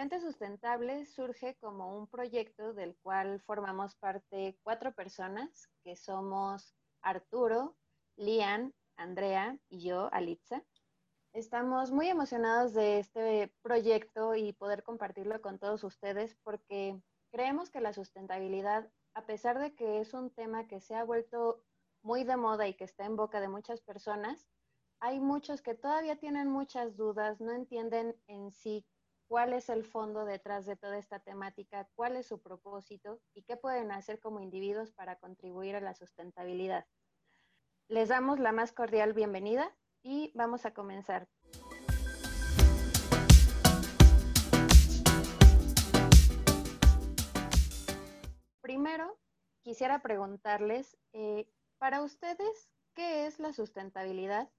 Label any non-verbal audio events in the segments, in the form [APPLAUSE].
Mente Sustentable surge como un proyecto del cual formamos parte cuatro personas, que somos Arturo, Lian, Andrea y yo, Alitza. Estamos muy emocionados de este proyecto y poder compartirlo con todos ustedes porque creemos que la sustentabilidad, a pesar de que es un tema que se ha vuelto muy de moda y que está en boca de muchas personas, hay muchos que todavía tienen muchas dudas, no entienden en sí cuál es el fondo detrás de toda esta temática, cuál es su propósito y qué pueden hacer como individuos para contribuir a la sustentabilidad. Les damos la más cordial bienvenida y vamos a comenzar. Primero, quisiera preguntarles, eh, para ustedes, ¿qué es la sustentabilidad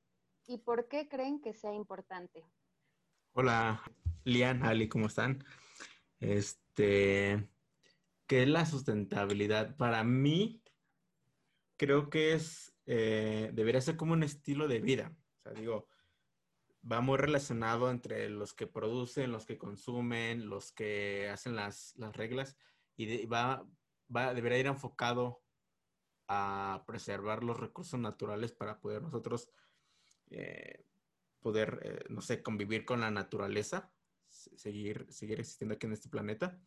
y por qué creen que sea importante? Hola, Lian, Ali, ¿cómo están? Este, ¿qué es la sustentabilidad? Para mí, creo que es, eh, debería ser como un estilo de vida. O sea, digo, va muy relacionado entre los que producen, los que consumen, los que hacen las, reglas y va, va, debería ir enfocado a preservar los recursos naturales para poder nosotros eh, poder, eh, no sé, convivir con la naturaleza seguir, seguir existiendo aquí en este planeta.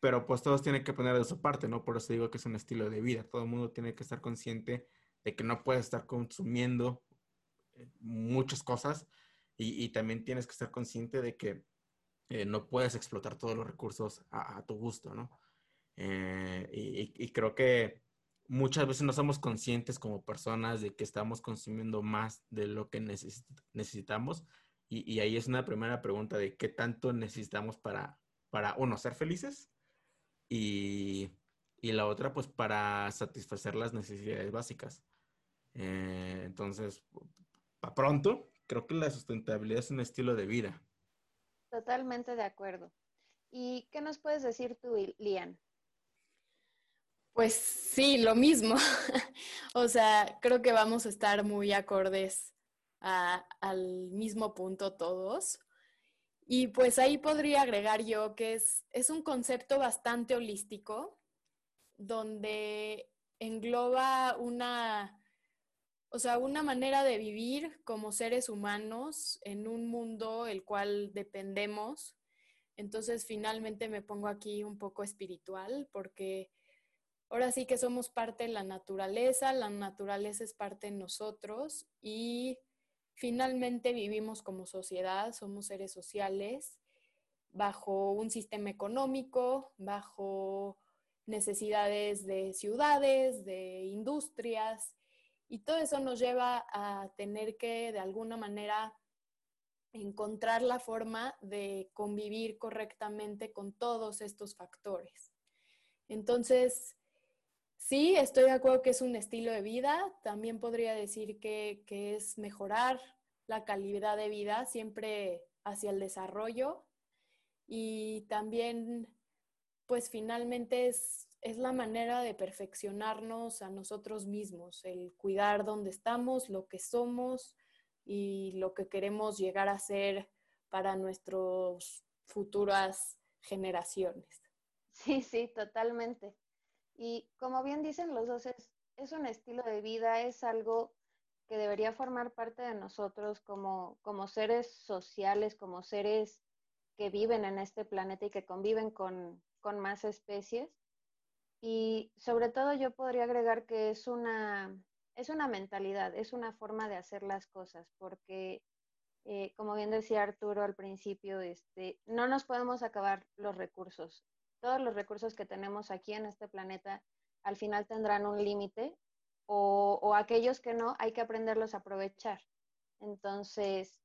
Pero pues todos tienen que poner de su parte, ¿no? Por eso digo que es un estilo de vida. Todo el mundo tiene que estar consciente de que no puedes estar consumiendo eh, muchas cosas y, también tienes que estar consciente de que eh, no puedes explotar todos los recursos a, tu gusto, ¿no? Eh, y, creo que muchas veces no somos conscientes como personas de que estamos consumiendo más de lo que necesitamos y, ahí es una primera pregunta de qué tanto necesitamos para, para uno, ser felices y, la otra, pues para satisfacer las necesidades básicas. Eh, entonces, para pronto, creo que la sustentabilidad es un estilo de vida. Totalmente de acuerdo. ¿Y qué nos puedes decir tú, Lian? Pues sí, lo mismo. [LAUGHS] o sea, creo que vamos a estar muy acordes al mismo punto todos. Y pues ahí podría agregar yo que es, es un concepto bastante holístico, donde engloba una, o sea, una manera de vivir como seres humanos en un mundo el cual dependemos. Entonces, finalmente me pongo aquí un poco espiritual porque ahora sí que somos parte de la naturaleza, la naturaleza es parte de nosotros y Finalmente vivimos como sociedad, somos seres sociales, bajo un sistema económico, bajo necesidades de ciudades, de industrias, y todo eso nos lleva a tener que, de alguna manera, encontrar la forma de convivir correctamente con todos estos factores. Entonces, Sí, estoy de acuerdo que es un estilo de vida. También podría decir que, es mejorar la calidad de vida siempre hacia el desarrollo. Y también, pues finalmente es, es la manera de perfeccionarnos a nosotros mismos, el cuidar dónde estamos, lo que somos y lo que queremos llegar a ser para nuestras futuras generaciones. Sí, sí, totalmente. Y como bien dicen los dos, es, un estilo de vida, es algo que debería formar parte de nosotros como, como seres sociales, como seres que viven en este planeta y que conviven con, con más especies. Y sobre todo yo podría agregar que es una, es una mentalidad, es una forma de hacer las cosas, porque eh, como bien decía Arturo al principio, este, no nos podemos acabar los recursos todos los recursos que tenemos aquí en este planeta al final tendrán un límite o, aquellos que no, hay que aprenderlos a aprovechar. Entonces,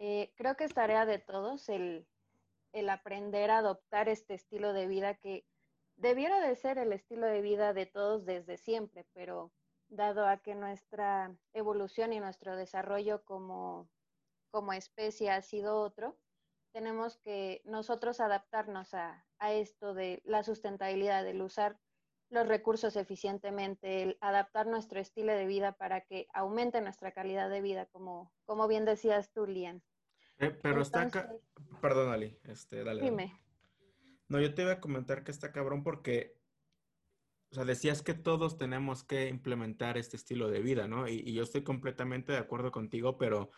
eh, creo que es tarea de todos el, el aprender a adoptar este estilo de vida que debiera de ser el estilo de vida de todos desde siempre, pero dado a que nuestra evolución y nuestro desarrollo como, como especie ha sido otro, tenemos que nosotros adaptarnos a, esto de la sustentabilidad, el usar los recursos eficientemente, el adaptar nuestro estilo de vida para que aumente nuestra calidad de vida, como, como bien decías tú, Lian. Eh, pero está acá. Perdón, Ali. Este, dale. Dime. No, yo te iba a comentar que está cabrón porque, o sea, decías que todos tenemos que implementar este estilo de vida, ¿no? Y, yo estoy completamente de acuerdo contigo, pero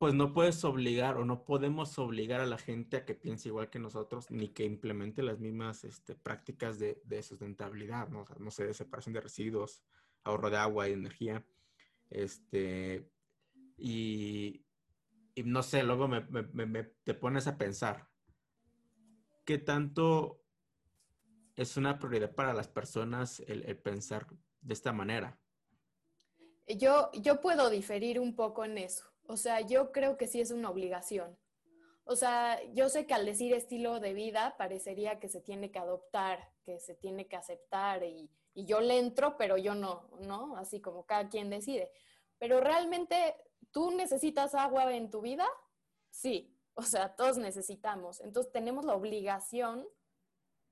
pues no puedes obligar o no podemos obligar a la gente a que piense igual que nosotros ni que implemente las mismas este, prácticas de, sustentabilidad, ¿no? Sé, de separación de residuos, ahorro de agua y energía. Este, y, no sé, luego me, te pones a pensar, ¿qué tanto es una prioridad para las personas el, pensar de esta manera? Yo, yo puedo diferir un poco en eso. O sea, yo creo que sí es una obligación. O sea, yo sé que al decir estilo de vida parecería que se tiene que adoptar, que se tiene que aceptar y, y yo le entro, pero yo no, ¿no? Así como cada quien decide. Pero realmente ¿Tú necesitas agua en tu vida? Sí, o sea, todos necesitamos. Entonces tenemos la obligación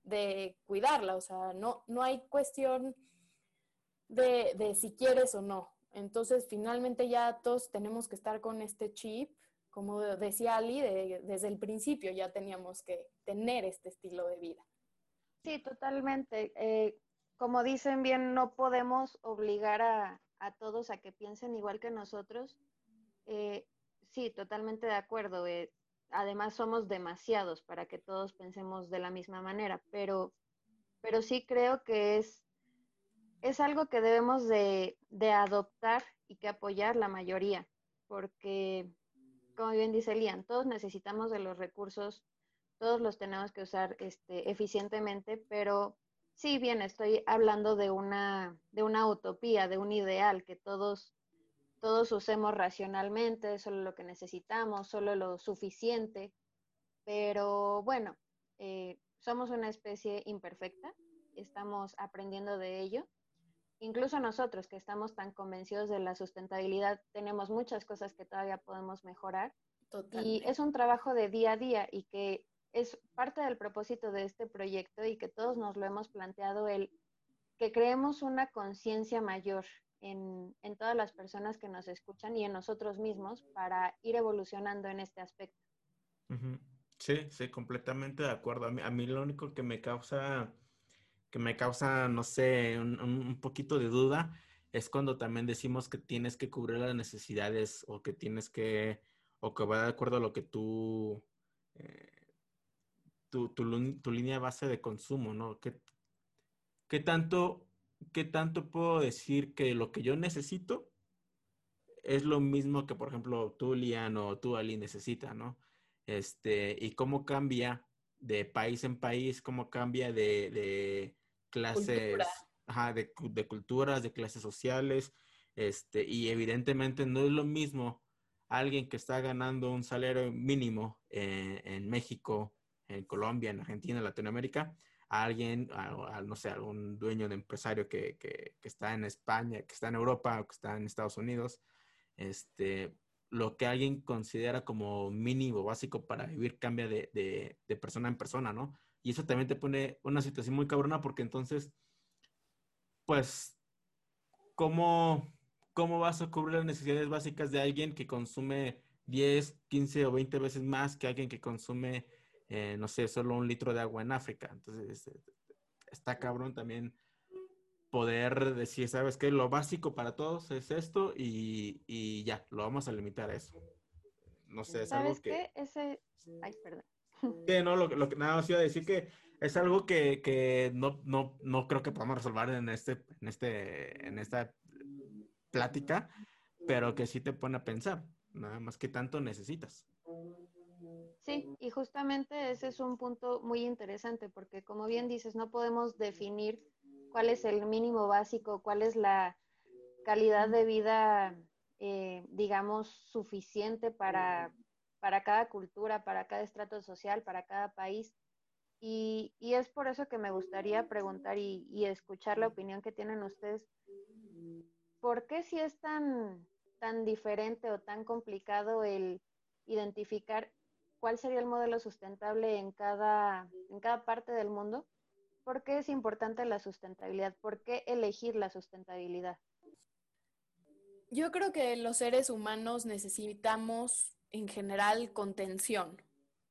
de cuidarla, o sea, no, no hay cuestión de, si quieres o no. Entonces, finalmente ya todos tenemos que estar con este chip, como decía Ali, desde el principio ya teníamos que tener este estilo de vida. Sí, totalmente. Eh, como dicen bien, no podemos obligar a, a todos a que piensen igual que nosotros, eh, sí, totalmente de acuerdo. Eh, además, somos demasiados para que todos pensemos de la misma manera, pero, pero sí creo que es, es algo que debemos de, adoptar y que apoyar la mayoría, porque, como bien dice Lian, todos necesitamos de los recursos, todos los tenemos que usar este, eficientemente, pero sí, bien, estoy hablando de una, de una utopía, de un ideal que todos todos usemos racionalmente, solo lo que necesitamos, solo lo suficiente, pero bueno, eh, somos una especie imperfecta, estamos aprendiendo de ello. Incluso nosotros que estamos tan convencidos de la sustentabilidad, tenemos muchas cosas que todavía podemos mejorar. Y es un trabajo de día a día y que es parte del propósito de este proyecto y que todos nos lo hemos planteado, el que creemos una conciencia mayor en, todas las personas que nos escuchan y en nosotros mismos para ir evolucionando en este aspecto. Sí, sí, completamente de acuerdo. A mí, a mí, lo único que me causa, que me causa, no sé, un, poquito de duda es cuando también decimos que tienes que cubrir las necesidades o que tienes que, o que va de acuerdo a lo que tú, eh, tu, tu, línea base de consumo, ¿no? ¿Qué, qué tanto ¿qué tanto puedo decir que lo que yo necesito es lo mismo que, por ejemplo, tú, Lian, o tú, Ali, necesita, ¿no? Este, y cómo cambia de país en país, cómo cambia de, clases, de, culturas, de clases sociales, este, y evidentemente no es lo mismo alguien que está ganando un salario mínimo en México, en Colombia, en Argentina, en Latinoamérica, a alguien, a, no sé, algún dueño de empresario que, que, que, está en España, que está en Europa o que está en Estados Unidos, este, lo que alguien considera como mínimo básico para vivir cambia de, de, persona en persona, ¿no? Y eso también te pone una situación muy cabrona porque entonces, pues, ¿cómo, cómo vas a cubrir las necesidades básicas de alguien que consume 10, 15 o 20 veces más que alguien que consume eh, no sé, solo un litro de agua en África. Entonces, este, está cabrón también poder decir, ¿sabes qué? Lo básico para todos es esto y, ya, lo vamos a limitar a eso. No sé, es algo que... Qué? Ese... Ay, perdón. [LAUGHS] Sí, no, lo, lo que nada más iba a decir que es algo que, no, no, no creo que podamos resolver en, este, en, este, en esta plática, pero que sí te pone a pensar, nada más que tanto necesitas. Sí, y justamente ese es un punto muy interesante porque como bien dices, no podemos definir cuál es el mínimo básico, cuál es la calidad de vida, eh, digamos, suficiente para, para cada cultura, para cada estrato social, para cada país. Y, y es por eso que me gustaría preguntar y, y, escuchar la opinión que tienen ustedes. ¿Por qué si es tan, tan diferente o tan complicado el identificar cuál sería el modelo sustentable en cada, en cada parte del mundo. ¿Por qué es importante la sustentabilidad? ¿Por qué elegir la sustentabilidad? Yo creo que los seres humanos necesitamos en general contención.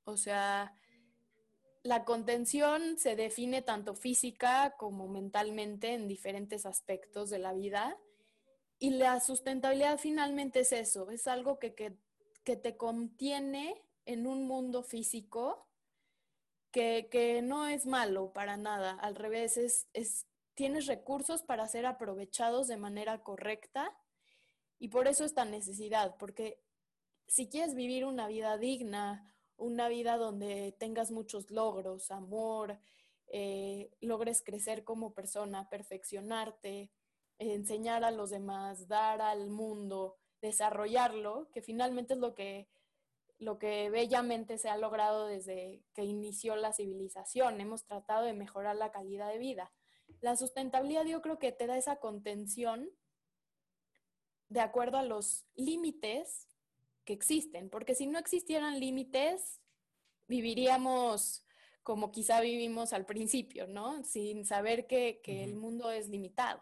O sea, la contención se define tanto física como mentalmente en diferentes aspectos de la vida. Y la sustentabilidad finalmente es eso, es algo que, te contiene en un mundo físico que, no es malo para nada, al revés, es, tienes recursos para ser aprovechados de manera correcta y por eso esta necesidad, porque si quieres vivir una vida digna, una vida donde tengas muchos logros, amor, eh, logres crecer como persona, perfeccionarte, enseñar a los demás, dar al mundo, desarrollarlo, que finalmente es lo que, lo que bellamente se ha logrado desde que inició la civilización. Hemos tratado de mejorar la calidad de vida. La sustentabilidad yo creo que te da esa contención de acuerdo a los límites que existen, porque si no existieran límites, viviríamos como quizá vivimos al principio, ¿no? Sin saber que, el mundo es limitado.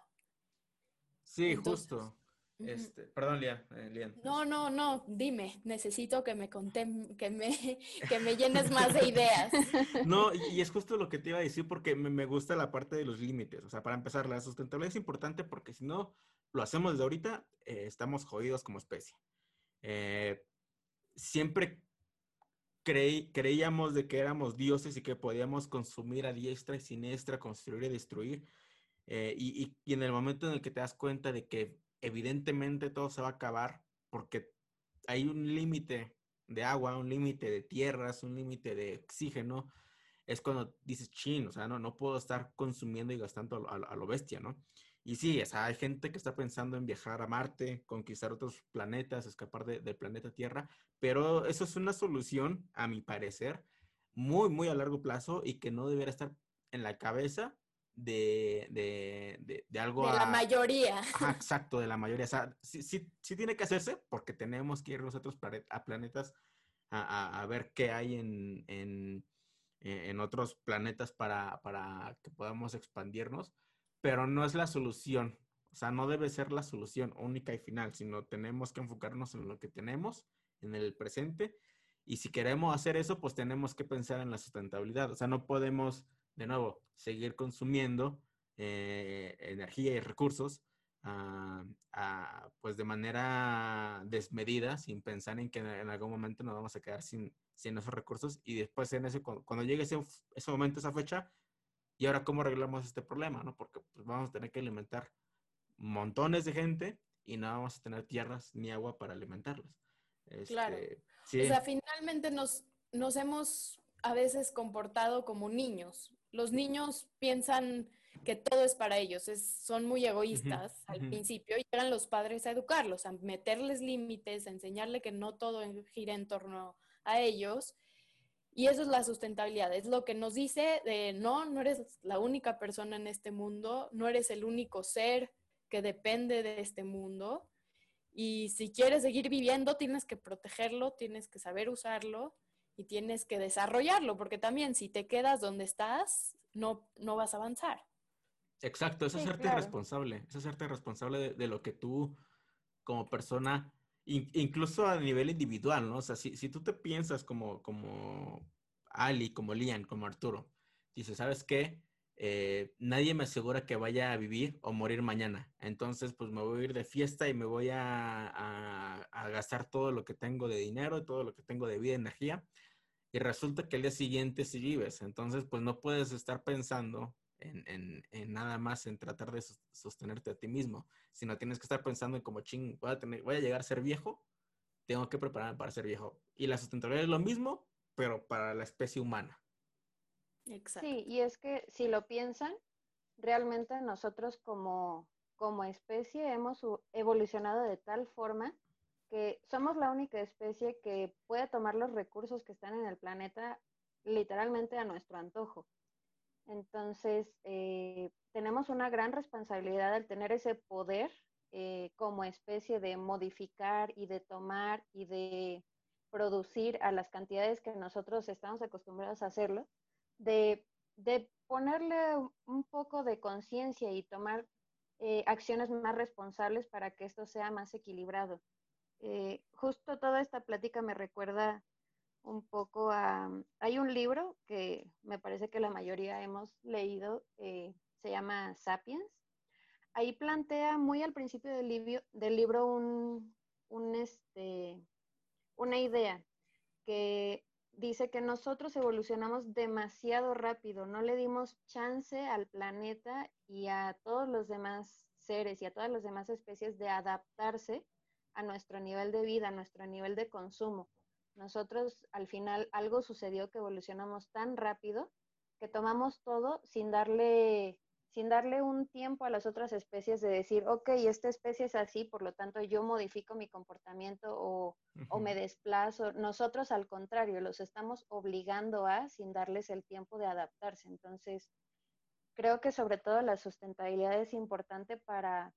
Sí, justo. Este, perdón, Lian, eh, No, no, no, dime, necesito que me conté, que me, [LAUGHS] que me llenes más de ideas. [LAUGHS] No, y, es justo lo que te iba a decir porque me, gusta la parte de los límites. O sea, para empezar, la sustentabilidad es importante porque si no lo hacemos desde ahorita, eh, estamos jodidos como especie. Eh, siempre creíamos de que éramos dioses y que podíamos consumir a diestra y siniestra, construir y destruir. Y, en el momento en el que te das cuenta de que evidentemente todo se va a acabar porque hay un límite de agua, un límite de tierras, un límite de oxígeno, es cuando dices, chin, o sea, no, no puedo estar consumiendo y gastando a lo bestia, ¿no? Y sí, o hay gente que está pensando en viajar a Marte, conquistar otros planetas, escapar del planeta Tierra, pero eso es una solución, a mi parecer, muy, muy a largo plazo y que no debería estar en la cabeza de, de, algo... De la mayoría. [LAUGHS] exacto, de la mayoría. O sea, sí, sí, sí, tiene que hacerse porque tenemos que ir nosotros a planetas a, a, ver qué hay en, en, en otros planetas para, para que podamos expandirnos pero no es la solución. O sea, no debe ser la solución única y final, sino tenemos que enfocarnos en lo que tenemos, en el presente. Y si queremos hacer eso, pues tenemos que pensar en la sustentabilidad. O sea, no podemos, de nuevo, seguir consumiendo eh, energía y recursos ah, ah, pues de manera desmedida, sin pensar en que en algún momento nos vamos a quedar sin, sin esos recursos. Y después, en ese, cuando llegue ese, ese momento, esa fecha, ¿Y ahora cómo arreglamos este problema? ¿no? Porque pues, vamos a tener que alimentar montones de gente y no vamos a tener tierras ni agua para alimentarlas. claro. Este, o sea, finalmente nos, nos hemos a veces comportado como niños. Los niños piensan que todo es para ellos, son muy egoístas al principio y eran los padres a educarlos, a meterles límites, a enseñarle que no todo gira en torno a ellos y eso es la sustentabilidad, es lo que nos dice de no, no eres la única persona en este mundo, no eres el único ser que depende de este mundo. Y si quieres seguir viviendo, tienes que protegerlo, tienes que saber usarlo y tienes que desarrollarlo, porque también si te quedas donde estás, no, no vas a avanzar. Exacto, es hacerte responsable, es hacerte responsable de, lo que tú como persona incluso a nivel individual, ¿no? O sea, si, si tú te piensas como, como Ali, como Lian, como Arturo, dices, ¿sabes qué? Eh, nadie me asegura que vaya a vivir o morir mañana. Entonces, pues me voy a ir de fiesta y me voy a, gastar todo lo que tengo de dinero, todo lo que tengo de vida, y energía. Y resulta que el día siguiente sí vives. Entonces, pues no puedes estar pensando en, nada más en tratar de sostenerte a ti mismo, sino tienes que estar pensando en como, ching, voy a, voy a llegar a ser viejo, tengo que prepararme para ser viejo. Y la sustentabilidad es lo mismo, pero para la especie humana. Sí, y es que si lo piensan, realmente nosotros como, como especie hemos evolucionado de tal forma que somos la única especie que puede tomar los recursos que están en el planeta literalmente a nuestro antojo. Entonces, eh, tenemos una gran responsabilidad al tener ese poder eh, como especie de modificar y de tomar y de producir a las cantidades que nosotros estamos acostumbrados a hacerlo, de, ponerle un poco de conciencia y tomar eh, acciones más responsables para que esto sea más equilibrado. Eh, justo toda esta plática me recuerda un poco a... Hay un libro que me parece que la mayoría hemos leído, eh, se llama Sapiens. Ahí plantea muy al principio del, libro, del libro un, un este, una idea que dice que nosotros evolucionamos demasiado rápido, no le dimos chance al planeta y a todos los demás seres y a todas las demás especies de adaptarse a nuestro nivel de vida, a nuestro nivel de consumo. Nosotros al final algo sucedió que evolucionamos tan rápido que tomamos todo sin darle sin darle un tiempo a las otras especies de decir, ok, esta especie es así, por lo tanto yo modifico mi comportamiento o, o, me desplazo. Nosotros al contrario, los estamos obligando a sin darles el tiempo de adaptarse. Entonces, creo que sobre todo la sustentabilidad es importante para,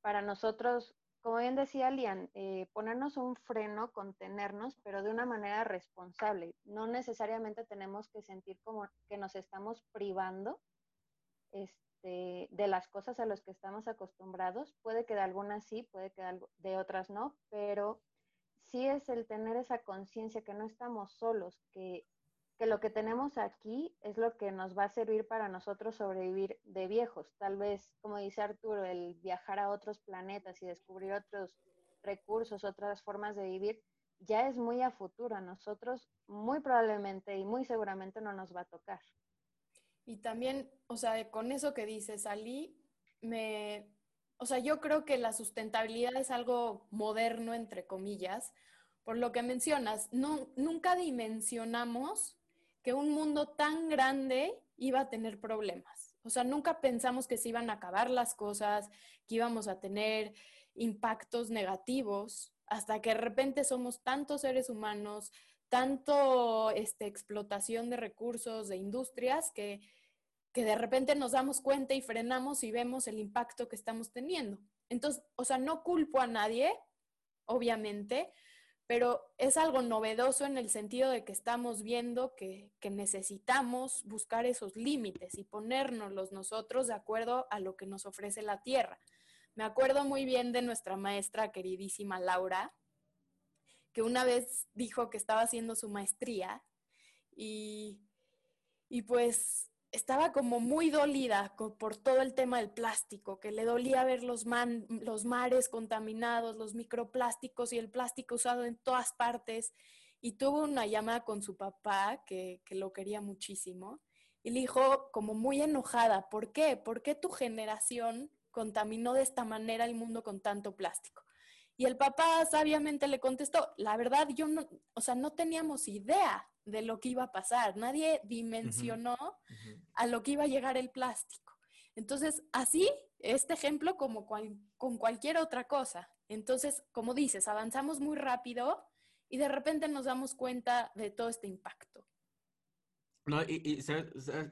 para nosotros, como bien decía Lian, eh, ponernos un freno, contenernos, pero de una manera responsable. No necesariamente tenemos que sentir como que nos estamos privando este, de las cosas a las que estamos acostumbrados. Puede que de algunas sí, puede que de otras no, pero sí es el tener esa conciencia que no estamos solos, que, que lo que tenemos aquí es lo que nos va a servir para nosotros sobrevivir de viejos. Tal vez, como dice Arturo, el viajar a otros planetas y descubrir otros recursos, otras formas de vivir, ya es muy a futuro. A nosotros muy probablemente y muy seguramente no nos va a tocar. Y también, o sea, con eso que dices, Ali, me, o sea, yo creo que la sustentabilidad es algo moderno, entre comillas, por lo que mencionas. No, nunca dimensionamos que un mundo tan grande iba a tener problemas. O sea, nunca pensamos que se iban a acabar las cosas, que íbamos a tener impactos negativos, hasta que de repente somos tantos seres humanos, tanto este, explotación de recursos, de industrias, que, que de repente nos damos cuenta y frenamos y vemos el impacto que estamos teniendo. Entonces, o sea, no culpo a nadie, obviamente, pero es algo novedoso en el sentido de que estamos viendo que, que necesitamos buscar esos límites y ponernos nosotros de acuerdo a lo que nos ofrece la Tierra. Me acuerdo muy bien de nuestra maestra queridísima Laura, que una vez dijo que estaba haciendo su maestría y, y pues estaba como muy dolida por todo el tema del plástico, que le dolía ver los, los mares contaminados, los microplásticos y el plástico usado en todas partes. Y tuvo una llamada con su papá, que, que lo quería muchísimo, y le dijo como muy enojada, ¿por qué? ¿Por qué tu generación contaminó de esta manera el mundo con tanto plástico? Y el papá sabiamente le contestó, la verdad yo no, o sea, no teníamos idea de lo que iba a pasar, nadie dimensionó a lo que iba a llegar el plástico. Entonces, así, este ejemplo como con cualquier otra cosa. Entonces, como dices, avanzamos muy rápido y de repente nos damos cuenta de todo este impacto. No, y, y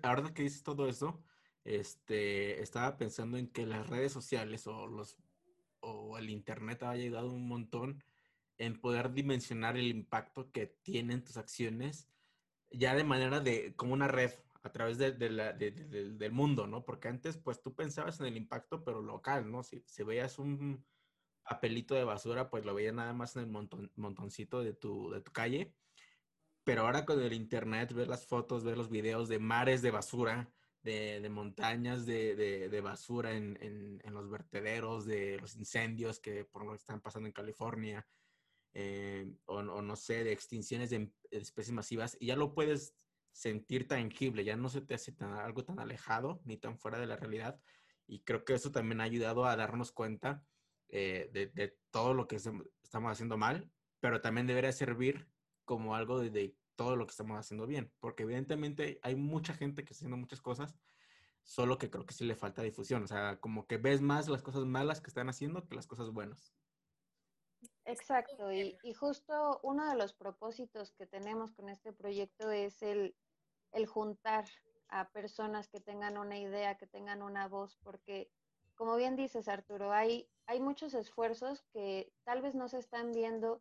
ahora que dices todo eso, este, estaba pensando en que las redes sociales o los o el Internet ha ayudado un montón en poder dimensionar el impacto que tienen tus acciones ya de manera de como una red a través de, del mundo, ¿no? Porque antes, pues tú pensabas en el impacto, pero local, ¿no? Si, si veías un papelito de basura, pues lo veías nada más en el montón, montoncito de tu, de tu calle. Pero ahora con el internet, ver las fotos, ver los videos de mares de basura, de, montañas de, basura en, los vertederos, de los incendios que por lo que están pasando en California, eh, o, no sé, de extinciones de especies masivas, y ya lo puedes sentir tangible, ya no se te hace algo tan alejado ni tan fuera de la realidad. Y creo que eso también ha ayudado a darnos cuenta eh, de, todo lo que estamos haciendo mal, pero también debería servir como algo de, todo lo que estamos haciendo bien, porque evidentemente hay mucha gente que está haciendo muchas cosas, solo que creo que sí le falta difusión, o sea, como que ves más las cosas malas que están haciendo que las cosas buenas. Exacto, y, justo uno de los propósitos que tenemos con este proyecto es el, el juntar a personas que tengan una idea, que tengan una voz, porque como bien dices Arturo, hay, hay muchos esfuerzos que tal vez no se están viendo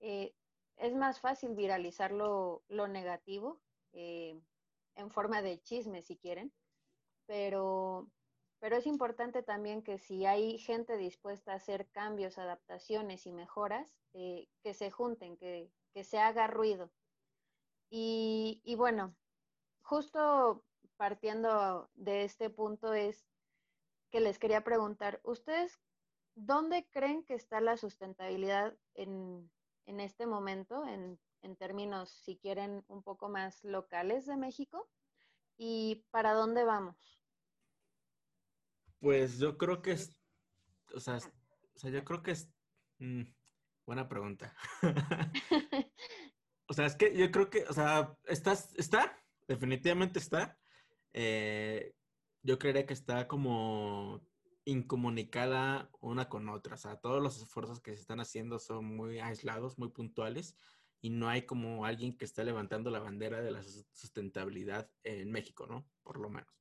eh, es más fácil viralizar lo, negativo eh, en forma de chisme, si quieren, pero pero es importante también que si hay gente dispuesta a hacer cambios, adaptaciones y mejoras, eh, que se junten, que, se haga ruido. Y, y, bueno, justo partiendo de este punto es que les quería preguntar, ¿ustedes dónde creen que está la sustentabilidad en, en este momento, en, en términos, si quieren, un poco más locales de México? ¿Y para dónde vamos? Pues yo creo que es, [LAUGHS] o sea, o sea yo creo que es, mm, buena pregunta. [LAUGHS] o sea, es que yo creo que, o sea, ¿estás, está, definitivamente está. Eh, yo creería que está como incomunicada una con otra. O sea, todos los esfuerzos que se están haciendo son muy aislados, muy puntuales, y no hay como alguien que está levantando la bandera de la sustentabilidad en México, ¿no? Por lo menos.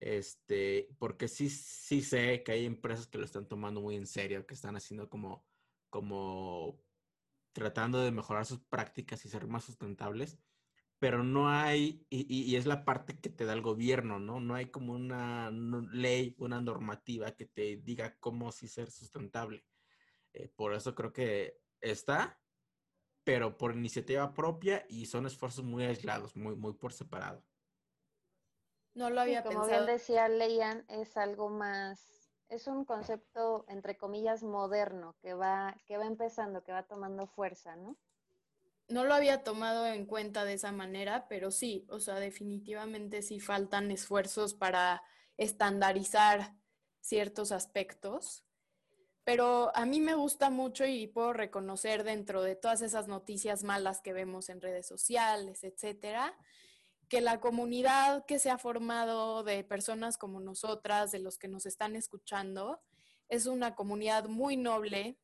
Este, porque sí, sí sé que hay empresas que lo están tomando muy en serio, que están haciendo como, como tratando de mejorar sus prácticas y ser más sustentables, pero no hay, y, es la parte que te da el gobierno, ¿no? No hay como una ley, una normativa que te diga cómo sí ser sustentable. Eh, por eso creo que está, pero por iniciativa propia y son esfuerzos muy aislados, muy, muy por separado. No lo había como bien decía Leian, es algo más, es un concepto entre comillas moderno que va, que va empezando, que va tomando fuerza, ¿no? No lo había tomado en cuenta de esa manera, pero sí, o sea, definitivamente sí faltan esfuerzos para estandarizar ciertos aspectos. Pero a mí me gusta mucho y puedo reconocer dentro de todas esas noticias malas que vemos en redes sociales, etcétera, que la comunidad que se ha formado de personas como nosotras, de los que nos están escuchando, es una comunidad muy noble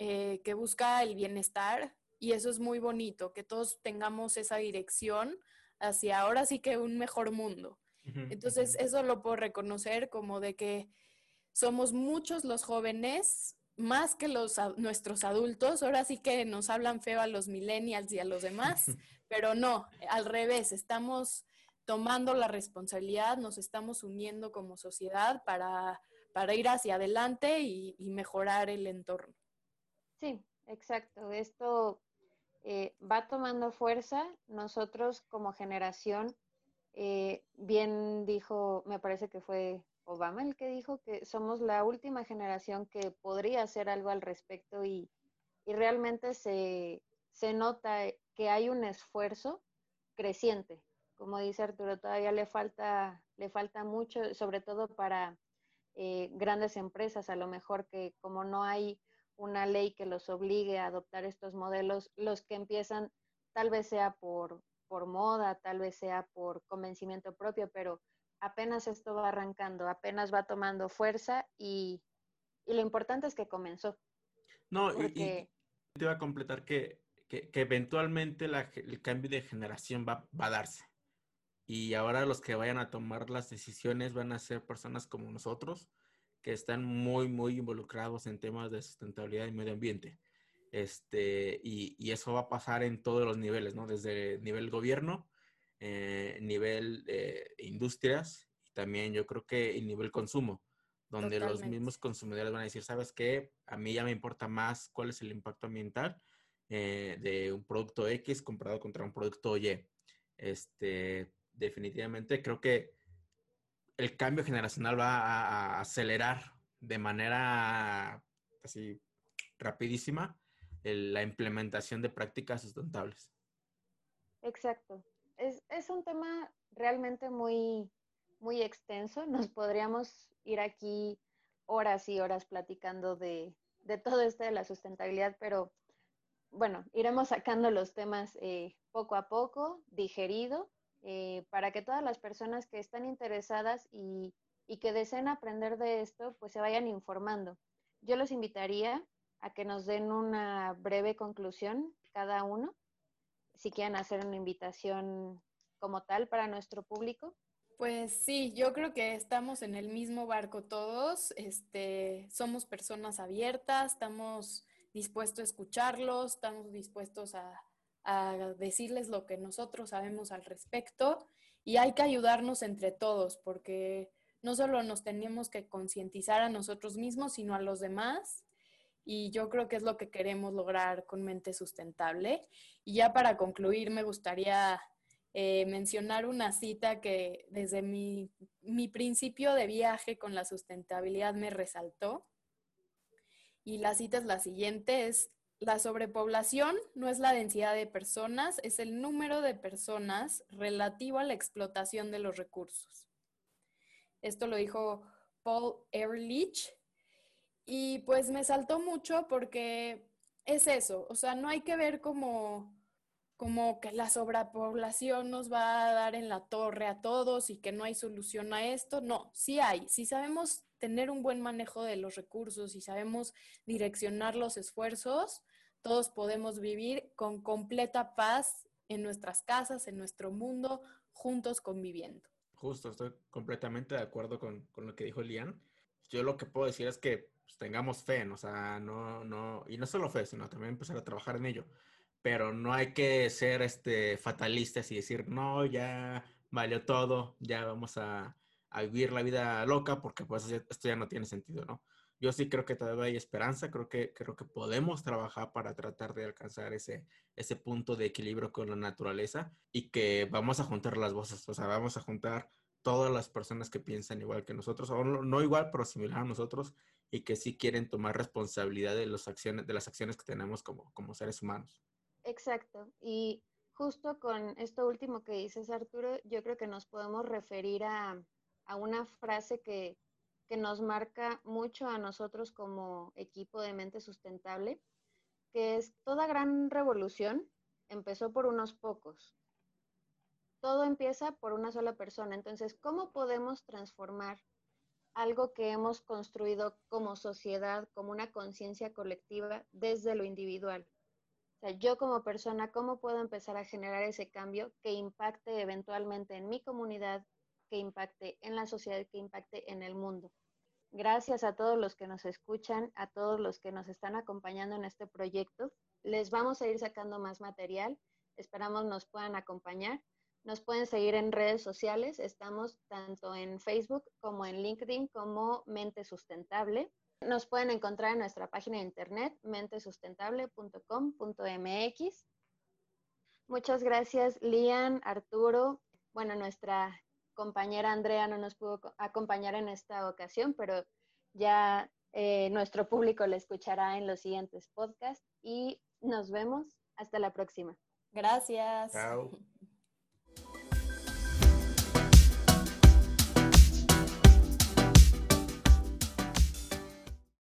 eh, que busca el bienestar y eso es muy bonito, que todos tengamos esa dirección hacia ahora sí que un mejor mundo. Entonces, eso lo puedo reconocer como de que somos muchos los jóvenes, más que los nuestros adultos, ahora sí que nos hablan feo a los millennials y a los demás, [LAUGHS] pero no, al revés, estamos tomando la responsabilidad, nos estamos uniendo como sociedad para, para ir hacia adelante y, y mejorar el entorno. Sí, exacto. Esto eh, va tomando fuerza. Nosotros como generación, eh, bien dijo, me parece que fue Obama el que dijo que somos la última generación que podría hacer algo al respecto y, realmente se, nota que hay un esfuerzo creciente. Como dice Arturo, todavía le falta, le falta mucho, sobre todo para eh, grandes empresas, a lo mejor que como no hay una ley que los obligue a adoptar estos modelos, los que empiezan tal vez sea por, por moda, tal vez sea por convencimiento propio, pero apenas esto va arrancando, apenas va tomando fuerza y, lo importante es que comenzó. No, y, te iba a completar que, eventualmente el cambio de generación va, va, a darse. Y ahora los que vayan a tomar las decisiones van a ser personas como nosotros, que están muy, muy involucrados en temas de sustentabilidad y medio ambiente. Este, y, eso va a pasar en todos los niveles, ¿no? Desde nivel gobierno, eh, nivel eh, industrias y también yo creo que el nivel consumo, donde los mismos consumidores van a decir, ¿sabes qué? A mí ya me importa más cuál es el impacto ambiental eh, de un producto X comparado contra un producto Y. Este, definitivamente creo que el cambio generacional va a, acelerar de manera así rapidísima la implementación de prácticas sustentables. Exacto. Es, un tema realmente muy, muy extenso. Nos podríamos ir aquí horas y horas platicando de, todo esto de la sustentabilidad, pero bueno, iremos sacando los temas eh, poco a poco, digerido, eh, para que todas las personas que están interesadas y, que deseen aprender de esto, pues se vayan informando. Yo los invitaría a que nos den una breve conclusión cada uno, si quieren hacer una invitación como tal para nuestro público. Pues sí, yo creo que estamos en el mismo barco todos, este, somos personas abiertas, estamos dispuestos a escucharlos, estamos dispuestos a, a decirles lo que nosotros sabemos al respecto y hay que ayudarnos entre todos porque no solo nos tenemos que concientizar a nosotros mismos, sino a los demás. Y yo creo que es lo que queremos lograr con mente sustentable. Y ya para concluir, me gustaría eh, mencionar una cita que desde mi, mi principio de viaje con la sustentabilidad me resaltó. Y la cita es la siguiente, es la sobrepoblación no es la densidad de personas, es el número de personas relativo a la explotación de los recursos. Esto lo dijo Paul Ehrlich y pues me saltó mucho porque es eso, o sea, no hay que ver como, como que la sobrepoblación nos va a dar en la torre a todos y que no hay solución a esto. No, sí hay. Si sabemos tener un buen manejo de los recursos y sabemos direccionar los esfuerzos, todos podemos vivir con completa paz en nuestras casas, en nuestro mundo, juntos conviviendo. Justo, estoy completamente de acuerdo con, lo que dijo Lian. Yo lo que puedo decir es que pues, tengamos fe, o sea, no, no, y no solo fe, sino también empezar a trabajar en ello. Pero no hay que ser este, fatalistas y decir, no, ya valió todo, ya vamos a, a vivir la vida loca, porque pues esto ya no tiene sentido, ¿no? yo sí creo que todavía hay esperanza, creo que, creo que podemos trabajar para tratar de alcanzar ese, ese punto de equilibrio con la naturaleza y que vamos a juntar las voces, o sea, vamos a juntar todas las personas que piensan igual que nosotros, o no, igual, pero similar a nosotros, y que sí quieren tomar responsabilidad de, los acciones, de las acciones que tenemos como, como seres humanos. Exacto, y justo con esto último que dices, Arturo, yo creo que nos podemos referir a, a una frase que, que nos marca mucho a nosotros como equipo de mente sustentable, que es toda gran revolución empezó por unos pocos. Todo empieza por una sola persona. Entonces, ¿cómo podemos transformar algo que hemos construido como sociedad, como una conciencia colectiva desde lo individual? O sea, yo como persona, ¿cómo puedo empezar a generar ese cambio que impacte eventualmente en mi comunidad, que impacte en la sociedad, que impacte en el mundo. Gracias a todos los que nos escuchan, a todos los que nos están acompañando en este proyecto. Les vamos a ir sacando más material. Esperamos nos puedan acompañar. Nos pueden seguir en redes sociales. Estamos tanto en Facebook como en LinkedIn como Mente Sustentable. Nos pueden encontrar en nuestra página de internet mentesustentable.com.mx. Muchas gracias, Lian, Arturo. Bueno, nuestra compañera Andrea no nos pudo acompañar en esta ocasión, pero ya eh, nuestro público la escuchará en los siguientes podcasts y nos vemos hasta la próxima. Gracias. Chao.